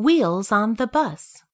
Wheels on the bus.